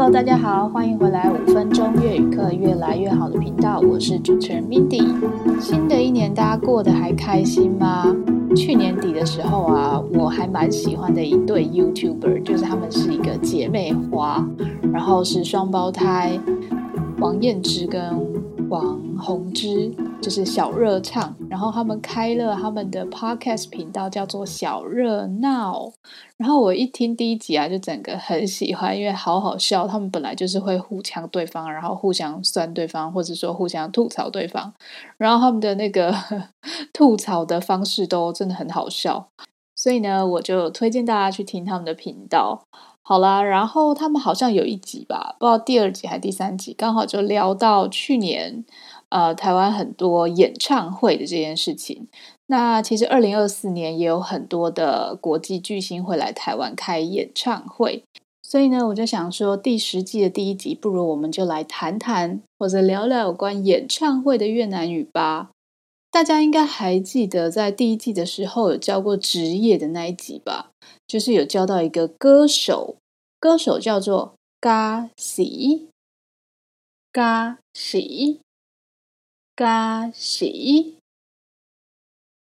Hello，大家好，欢迎回来五分钟粤语课越来越好的频道，我是主持人 Mindy。新的一年大家过得还开心吗？去年底的时候啊，我还蛮喜欢的一对 YouTuber，就是他们是一个姐妹花，然后是双胞胎，王燕之跟王虹之。就是小热唱，然后他们开了他们的 podcast 频道，叫做小热闹。然后我一听第一集啊，就整个很喜欢，因为好好笑。他们本来就是会互呛对方，然后互相酸对方，或者说互相吐槽对方。然后他们的那个 吐槽的方式都真的很好笑，所以呢，我就推荐大家去听他们的频道。好啦，然后他们好像有一集吧，不知道第二集还是第三集，刚好就聊到去年。呃，台湾很多演唱会的这件事情。那其实二零二四年也有很多的国际巨星会来台湾开演唱会，所以呢，我就想说，第十季的第一集，不如我们就来谈谈或者聊聊有关演唱会的越南语吧。大家应该还记得，在第一季的时候有教过职业的那一集吧？就是有教到一个歌手，歌手叫做嘎喜，嘎喜。嘎喜，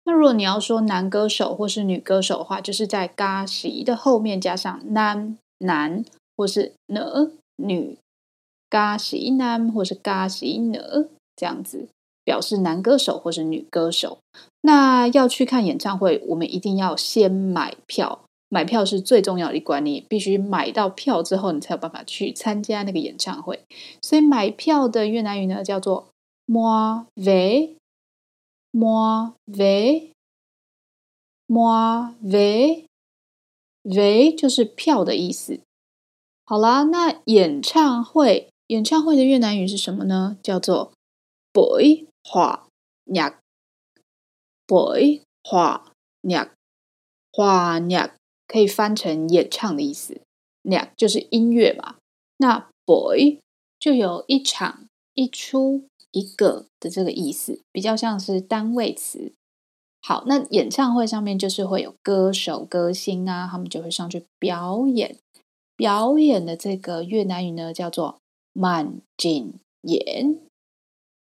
那如果你要说男歌手或是女歌手的话，就是在嘎喜的后面加上男男或是呢女，嘎喜男或是嘎喜呢这样子表示男歌手或是女歌手。那要去看演唱会，我们一定要先买票，买票是最重要的一关，你必须买到票之后，你才有办法去参加那个演唱会。所以买票的越南语呢叫做。mua vé，mua vé，mua vé，vé 就是票的意思。好啦，那演唱会，演唱会的越南语是什么呢？叫做 “boy” hòa nhạc，buổi hòa nhạc，hòa nhạc 可以翻成演唱的意思捏就是音乐嘛。那 buổi 就有一场、一出。一个的这个意思比较像是单位词。好，那演唱会上面就是会有歌手、歌星啊，他们就会上去表演。表演的这个越南语呢，叫做 màn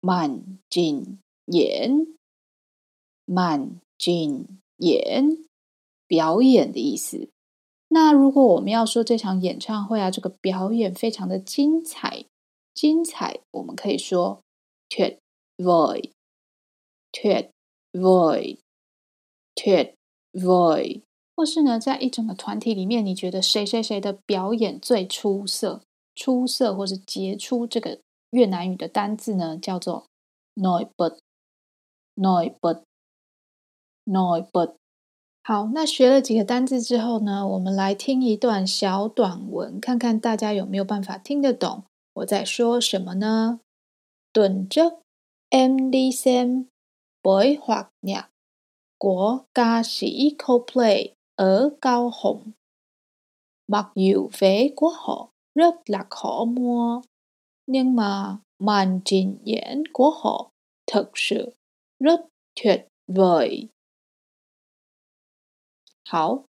trình diễn，màn trình diễn，màn trình diễn，表演的意思。那如果我们要说这场演唱会啊，这个表演非常的精彩，精彩，我们可以说。tuyệt vời，tuyệt vời，tuyệt vời，或是呢，在一整个团体里面，你觉得谁谁谁的表演最出色？出色或是杰出，这个越南语的单字呢，叫做 nổi bật，nổi bật，nổi bật。好，那学了几个单字之后呢，我们来听一段小短文，看看大家有没有办法听得懂我在说什么呢？Tuần trước em đi xem buổi hòa nhạc của ca sĩ Coldplay ở Cao Hùng. Mặc dù vé của họ rất là khó mua, nhưng mà màn trình diễn của họ thực sự rất tuyệt vời. 好，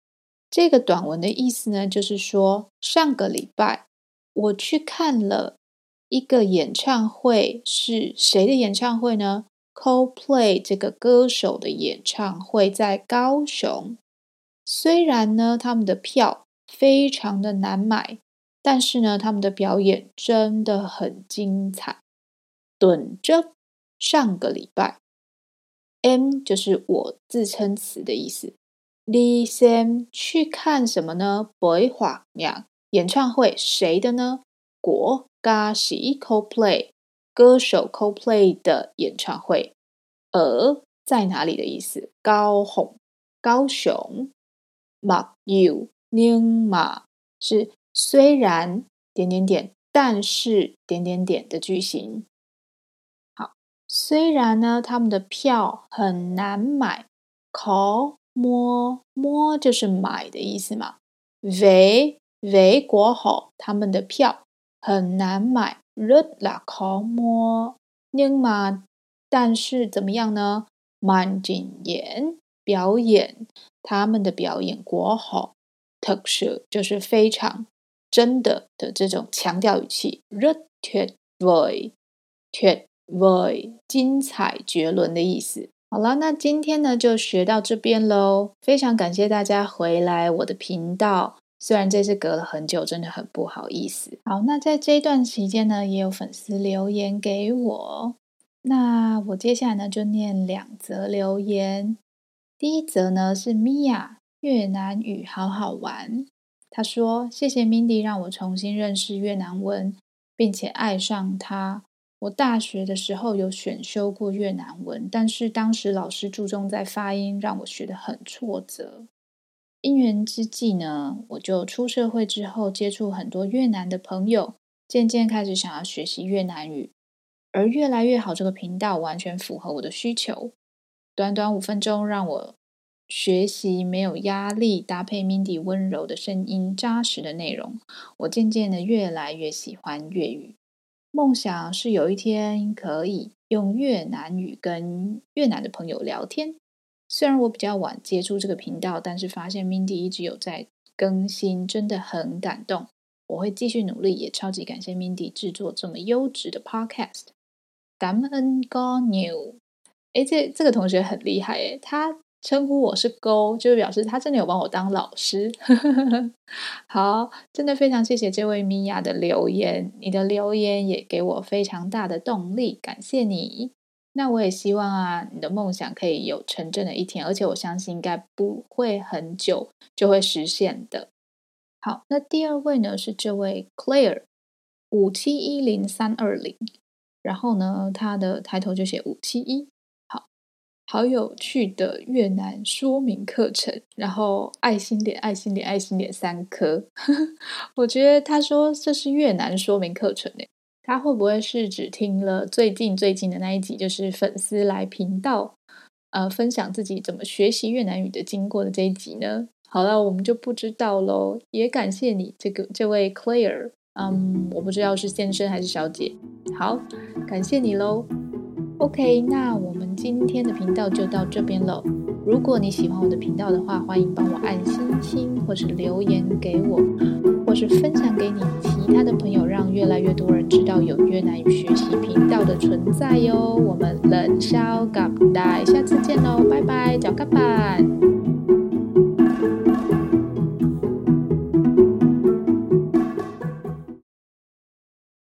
这个短文的意思呢，就是说上个礼拜我去看了。一个演唱会是谁的演唱会呢？Coldplay 这个歌手的演唱会在高雄。虽然呢，他们的票非常的难买，但是呢，他们的表演真的很精彩。等着上个礼拜，M 就是我自称词的意思。Đi xem 去看什么呢？Buổi hòa nhạc 演唱会谁的呢？国。嘎喜 Coldplay 歌手 Coldplay 的演唱会，而在哪里的意思？高雄，高雄。Mặc dù nhưng mà 是虽然点点点，但是点点点的句型。好，虽然呢，他们的票很难买，khó mua，mua 就是买的意思嘛。Vé vé của họ 他们的票。很难买，rất là khó mua，nhưng mà 但是怎么样呢？màn trình diễn 表演，他们的表演国好，特色就是非常真的的这种强调语气，rất tuyệt vời，tuyệt vời，精彩绝伦的意思。好了，那今天呢就学到这边喽。非常感谢大家回来我的频道，虽然这次隔了很久，真的很不好意思。好，那在这一段期间呢，也有粉丝留言给我，那我接下来呢就念两则留言。第一则呢是米娅，越南语好好玩。他说：“谢谢 Mindy 让我重新认识越南文，并且爱上它。”我大学的时候有选修过越南文，但是当时老师注重在发音，让我学得很挫折。因缘之际呢，我就出社会之后接触很多越南的朋友，渐渐开始想要学习越南语。而越来越好这个频道完全符合我的需求，短短五分钟让我学习没有压力，搭配 Mindy 温柔的声音、扎实的内容，我渐渐的越来越喜欢粤语。梦想是有一天可以用越南语跟越南的朋友聊天。虽然我比较晚接触这个频道，但是发现 Mindy 一直有在更新，真的很感动。我会继续努力，也超级感谢 Mindy 制作这么优质的 Podcast。感恩哥牛，哎，这这个同学很厉害诶，他。称呼我是勾，就是表示他真的有帮我当老师。好，真的非常谢谢这位米娅的留言，你的留言也给我非常大的动力，感谢你。那我也希望啊，你的梦想可以有成真的一天，而且我相信应该不会很久就会实现的。好，那第二位呢是这位 Claire 五七一零三二零，然后呢，他的抬头就写五七一。好有趣的越南说明课程，然后爱心点、爱心点、爱心点三颗。我觉得他说这是越南说明课程诶，他会不会是只听了最近最近的那一集，就是粉丝来频道呃分享自己怎么学习越南语的经过的这一集呢？好了，我们就不知道喽。也感谢你这个这位 Claire，嗯，我不知道是先生还是小姐。好，感谢你喽。OK，那我们今天的频道就到这边了。如果你喜欢我的频道的话，欢迎帮我按星星，或是留言给我，或是分享给你其他的朋友，让越来越多人知道有越南语学习频道的存在哟。我们冷笑咖大，下次见喽，拜拜，脚嘎板。